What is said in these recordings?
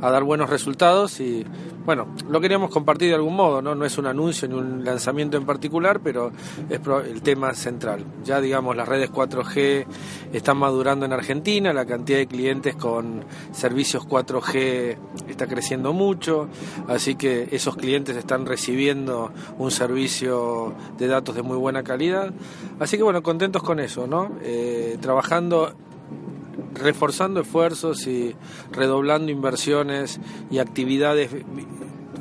A dar buenos resultados y bueno, lo queríamos compartir de algún modo, ¿no? No es un anuncio ni un lanzamiento en particular, pero es el tema central. Ya digamos, las redes 4G están madurando en Argentina, la cantidad de clientes con servicios 4G está creciendo mucho, así que esos clientes están recibiendo un servicio de datos de muy buena calidad. Así que bueno, contentos con eso, ¿no? Eh, trabajando reforzando esfuerzos y redoblando inversiones y actividades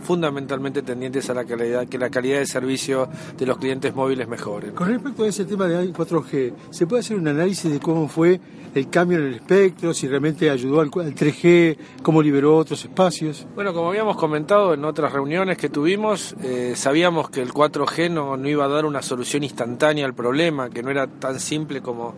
fundamentalmente tendientes a la calidad, que la calidad de servicio de los clientes móviles mejore. Con respecto a ese tema de 4G, ¿se puede hacer un análisis de cómo fue el cambio en el espectro, si realmente ayudó al, 3G, cómo liberó otros espacios? Bueno, como habíamos comentado en otras reuniones que tuvimos, eh, sabíamos que el 4G no, no iba a dar una solución instantánea al problema, que no era tan simple como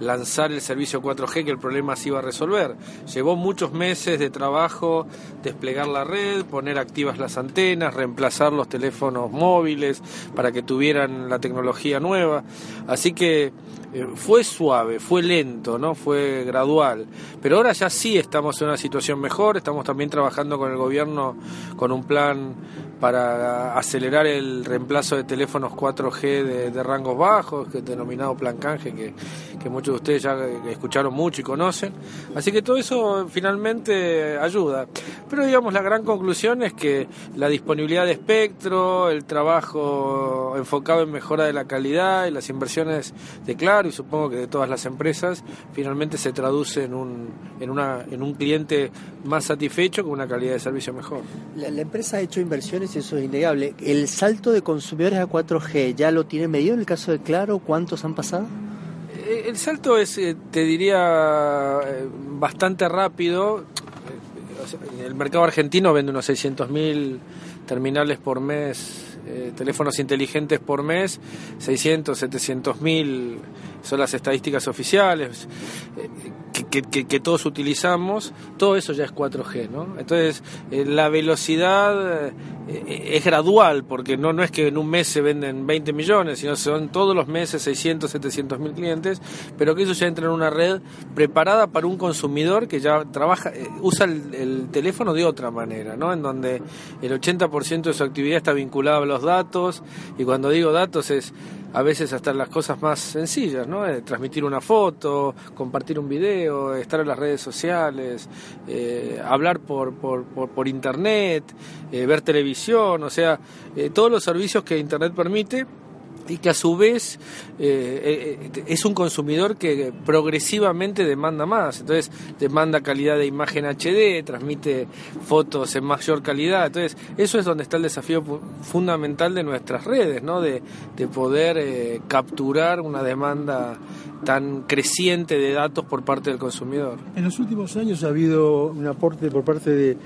lanzar el servicio 4G que el problema se iba a resolver. Llevó muchos meses de trabajo desplegar la red, poner activas las antenas, reemplazar los teléfonos móviles para que tuvieran la tecnología nueva. Así que eh, fue suave, fue lento, ¿no? Fue gradual. Pero ahora ya sí estamos en una situación mejor, estamos también trabajando con el gobierno con un plan para acelerar el reemplazo de teléfonos 4G de, rangos bajos, que es denominado plan canje, que, que, muchos de ustedes ya escucharon mucho y conocen. Así que todo eso finalmente ayuda. Pero digamos, la gran conclusión es que la disponibilidad de espectro, el trabajo enfocado en mejora de la calidad y las inversiones de Y supongo que de todas las empresas, finalmente se traduce en un, en una, en un cliente más satisfecho con una calidad de servicio mejor. La, la empresa ha hecho inversiones eso es innegable. ¿El salto de consumidores a 4G ya lo tiene medido en el caso de Claro? ¿Cuántos han pasado? Eh, el salto es, eh, te diría, eh, bastante rápido. El mercado argentino vende unos 600.000 terminales por mes eh, teléfonos inteligentes por mes, 600, 700 mil son las estadísticas oficiales. Eh, que, todos utilizamos, todo eso ya es 4G, ¿no? Entonces, eh, la velocidad es gradual, porque no, no es que en un mes se venden 20 millones, sino son todos los meses 600, 700 mil clientes, pero que eso ya entra en una red preparada para un consumidor que ya trabaja, usa el, el teléfono de otra manera, ¿no? En donde el 80% de su actividad está vinculada a los datos, y cuando digo datos es a veces hasta las cosas más sencillas, ¿no? Eh, transmitir una foto, compartir un video, estar en las redes sociales, eh, hablar por, por, por, internet, eh, ver televisión, o sea, todos los servicios que internet permite y que a su vez eh, eh, es un consumidor que progresivamente demanda más. Entonces demanda calidad de imagen HD, transmite fotos en mayor calidad. Entonces eso es donde está el desafío fundamental de nuestras redes, ¿no? de, de poder eh, capturar una demanda tan creciente de datos por parte del consumidor. En los últimos años ha habido un aporte por parte de,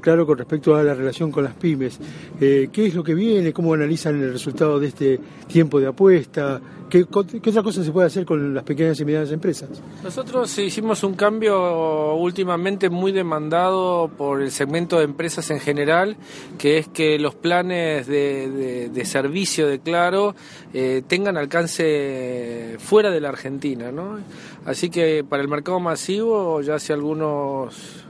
Claro con respecto a la relación con las pymes. Eh, ¿Qué es lo que viene? ¿Cómo analizan el resultado de este tiempo de apuesta? ¿Qué, ¿Qué, otra cosa se puede hacer con las pequeñas y medianas empresas? Nosotros hicimos un cambio últimamente muy demandado por el segmento de empresas en general, que es que los planes de, servicio de Claro eh, tengan alcance fuera de la Argentina. ¿no? Así que para el mercado masivo ya hace algunos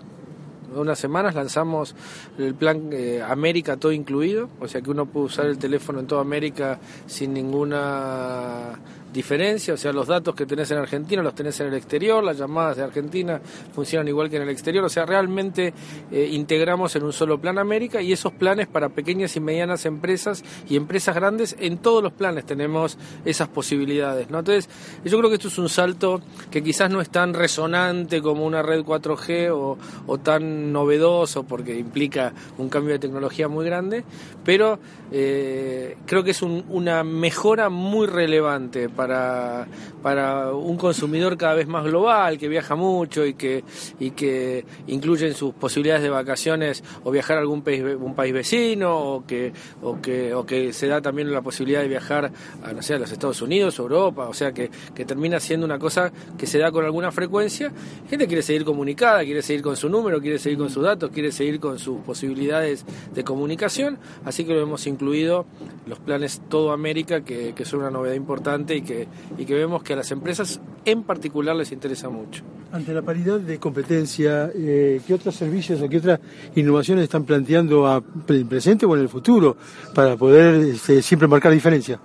unas semanas lanzamos el plan eh, América todo incluido, o sea que uno puede usar el teléfono en toda América sin ninguna diferencia, o sea, los datos que tenés en Argentina los tenés en el exterior, las llamadas de Argentina funcionan igual que en el exterior, o sea, realmente eh, integramos en un solo plan América y esos planes para pequeñas y medianas empresas y empresas grandes, en todos los planes tenemos esas posibilidades, ¿no? Entonces, yo creo que esto es un salto que quizás no es tan resonante como una red 4G o, tan novedoso porque implica un cambio de tecnología muy grande, pero eh, creo que es una mejora muy relevante para para, para un consumidor cada vez más global, que viaja mucho y que, y que incluye en sus posibilidades de vacaciones o viajar a algún país, un país vecino o que, o, que, o que se da también la posibilidad de viajar a, no sé, a los Estados Unidos, Europa, o sea que, que termina siendo una cosa que se da con alguna frecuencia. Gente quiere seguir comunicada, quiere seguir con su número, quiere seguir con sus datos, quiere seguir con sus posibilidades de comunicación, así que lo hemos incluido los planes Todo América, que, que son una novedad importante y que, y que vemos que a las empresas en particular les interesa mucho. Ante la paridad de competencia, eh, ¿qué otros servicios o qué otras innovaciones están planteando a presente o en el futuro para poder este, siempre marcar diferencia?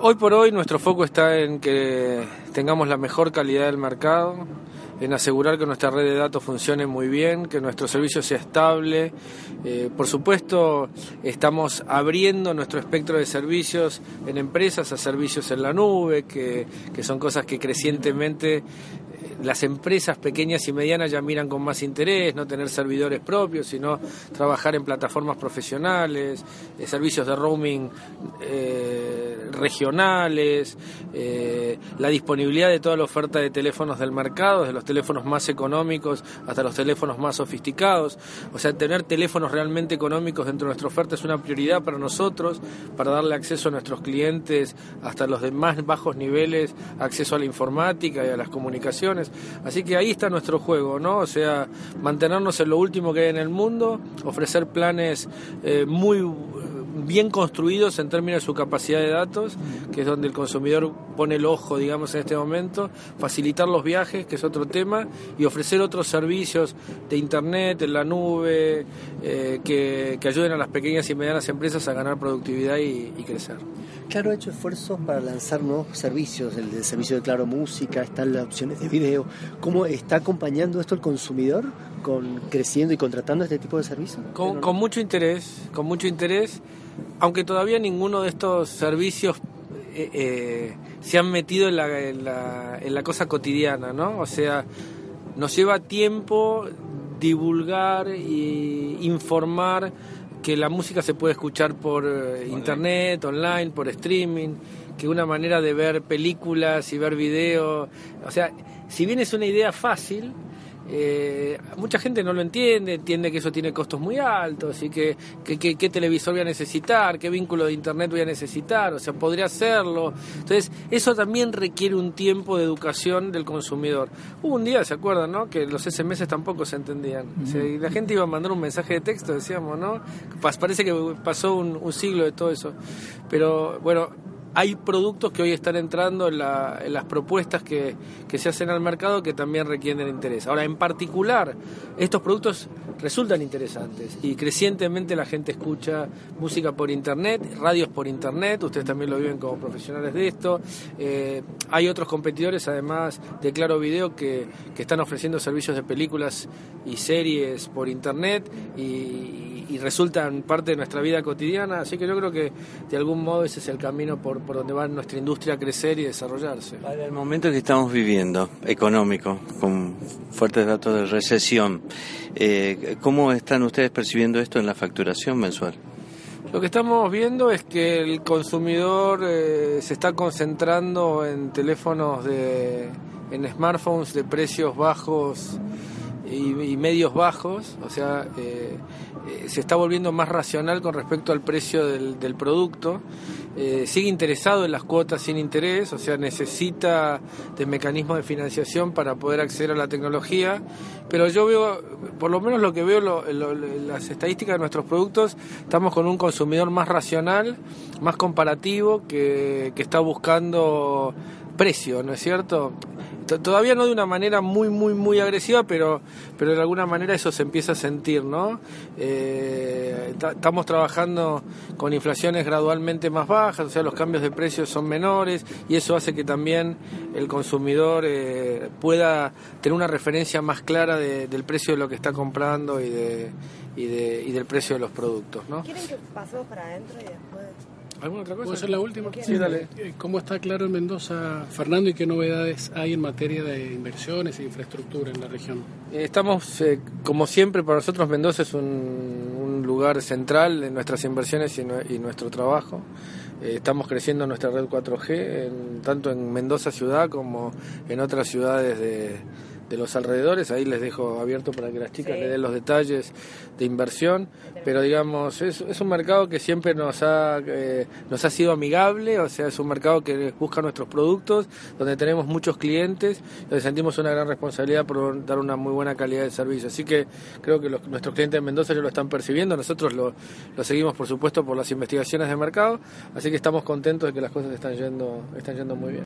Hoy por hoy nuestro foco está en que tengamos la mejor calidad del mercado, en asegurar que nuestra red de datos funcione muy bien, que nuestro servicio sea estable. Eh, por supuesto, estamos abriendo nuestro espectro de servicios en empresas a servicios en la nube, que, que son cosas que crecientemente las empresas pequeñas y medianas ya miran con más interés, no tener servidores propios, sino trabajar en plataformas profesionales, eh, servicios de roaming eh, regionales, eh, la disponibilidad de toda la oferta de teléfonos del mercado, desde los teléfonos más económicos hasta los teléfonos más sofisticados. O sea, tener teléfonos realmente económicos dentro de nuestra oferta es una prioridad para nosotros, para darle acceso a nuestros clientes hasta los de más bajos niveles, acceso a la informática y a las comunicaciones. Así que ahí está nuestro juego, ¿no? O sea, mantenernos en lo último que hay en el mundo, ofrecer planes eh, muy bien construidos en términos de su capacidad de datos, que es donde el consumidor pone el ojo, digamos, en este momento, facilitar los viajes, que es otro tema, y ofrecer otros servicios de Internet, en la nube, eh, que, ayuden a las pequeñas y medianas empresas a ganar productividad y, crecer. Claro ha hecho esfuerzos para lanzar nuevos servicios, el, servicio de Claro Música, están las opciones de video. ¿Cómo está acompañando esto el consumidor con creciendo y contratando este tipo de servicios? Con, con mucho interés, con mucho interés aunque todavía ninguno de estos servicios eh, eh, se han metido en la, en, la, cosa cotidiana, ¿no? O sea, nos lleva tiempo divulgar e informar que la música se puede escuchar por eh, internet, online, por streaming, que una manera de ver películas y ver videos, o sea, si bien es una idea fácil, eh, mucha gente no lo entiende, entiende que eso tiene costos muy altos y que, qué televisor voy a necesitar, qué vínculo de internet voy a necesitar, o sea, podría hacerlo. Entonces, eso también requiere un tiempo de educación del consumidor. Hubo un día, ¿se acuerdan, no? Que los SMS tampoco se entendían. y la gente iba a mandar un mensaje de texto, decíamos, ¿no? Parece que pasó un siglo de todo eso. Pero bueno, hay productos que hoy están entrando en, las propuestas que, se hacen al mercado que también requieren interés. Ahora, en particular, estos productos resultan interesantes y crecientemente la gente escucha música por internet, radios por internet, ustedes también lo viven como profesionales de esto. Eh, hay otros competidores, además de Claro Video, que, que están ofreciendo servicios de películas y series por internet y, y resultan parte de nuestra vida cotidiana, así que yo creo que de algún modo ese es el camino por, por donde va nuestra industria a crecer y desarrollarse. Para el momento que estamos viviendo, económico, con fuertes datos de recesión, eh, ¿cómo están ustedes percibiendo esto en la facturación mensual? Lo que estamos viendo es que el consumidor eh, se está concentrando en teléfonos de, en smartphones de precios bajos y, medios bajos, o sea, eh, eh, se está volviendo más racional con respecto al precio del, producto, eh, sigue interesado en las cuotas sin interés, o sea, necesita de mecanismos de financiación para poder acceder a la tecnología, pero yo veo, por lo menos lo que veo en las estadísticas de nuestros productos, estamos con un consumidor más racional, más comparativo, que está buscando precio, ¿no es cierto? Todavía no de una manera muy, muy, muy agresiva, pero, pero de alguna manera eso se empieza a sentir, ¿no? Eh, estamos trabajando con inflaciones gradualmente más bajas, o sea, los cambios de precios son menores y eso hace que también el consumidor eh, pueda tener una referencia más clara del precio de lo que está comprando y, de, y, de, y del precio de los productos, ¿no? ¿Quieren que para adentro y después...? ¿Alguna otra cosa? ¿Puedo ser la última? Sí, dale. Eh, ¿Cómo está claro en Mendoza, Fernando, y qué novedades hay en materia de inversiones e infraestructura en la región? Eh, estamos, eh, como siempre, para nosotros Mendoza es un, un lugar central en nuestras inversiones y, y nuestro trabajo. Eh, estamos creciendo nuestra red 4G, en, tanto en Mendoza ciudad como en otras ciudades de, de los alrededores. Ahí les dejo abierto para que las chicas le den los detalles de inversión. Pero digamos, es, es un mercado que siempre nos ha, eh, nos ha sido amigable, o sea, es un mercado que busca nuestros productos, donde tenemos muchos clientes, donde sentimos una gran responsabilidad por dar una muy buena calidad de servicio. Así que creo que los, nuestros clientes de Mendoza ya lo están percibiendo, nosotros lo, lo seguimos, por supuesto, por las investigaciones de mercado, así que estamos contentos de que las cosas están yendo, están yendo muy bien.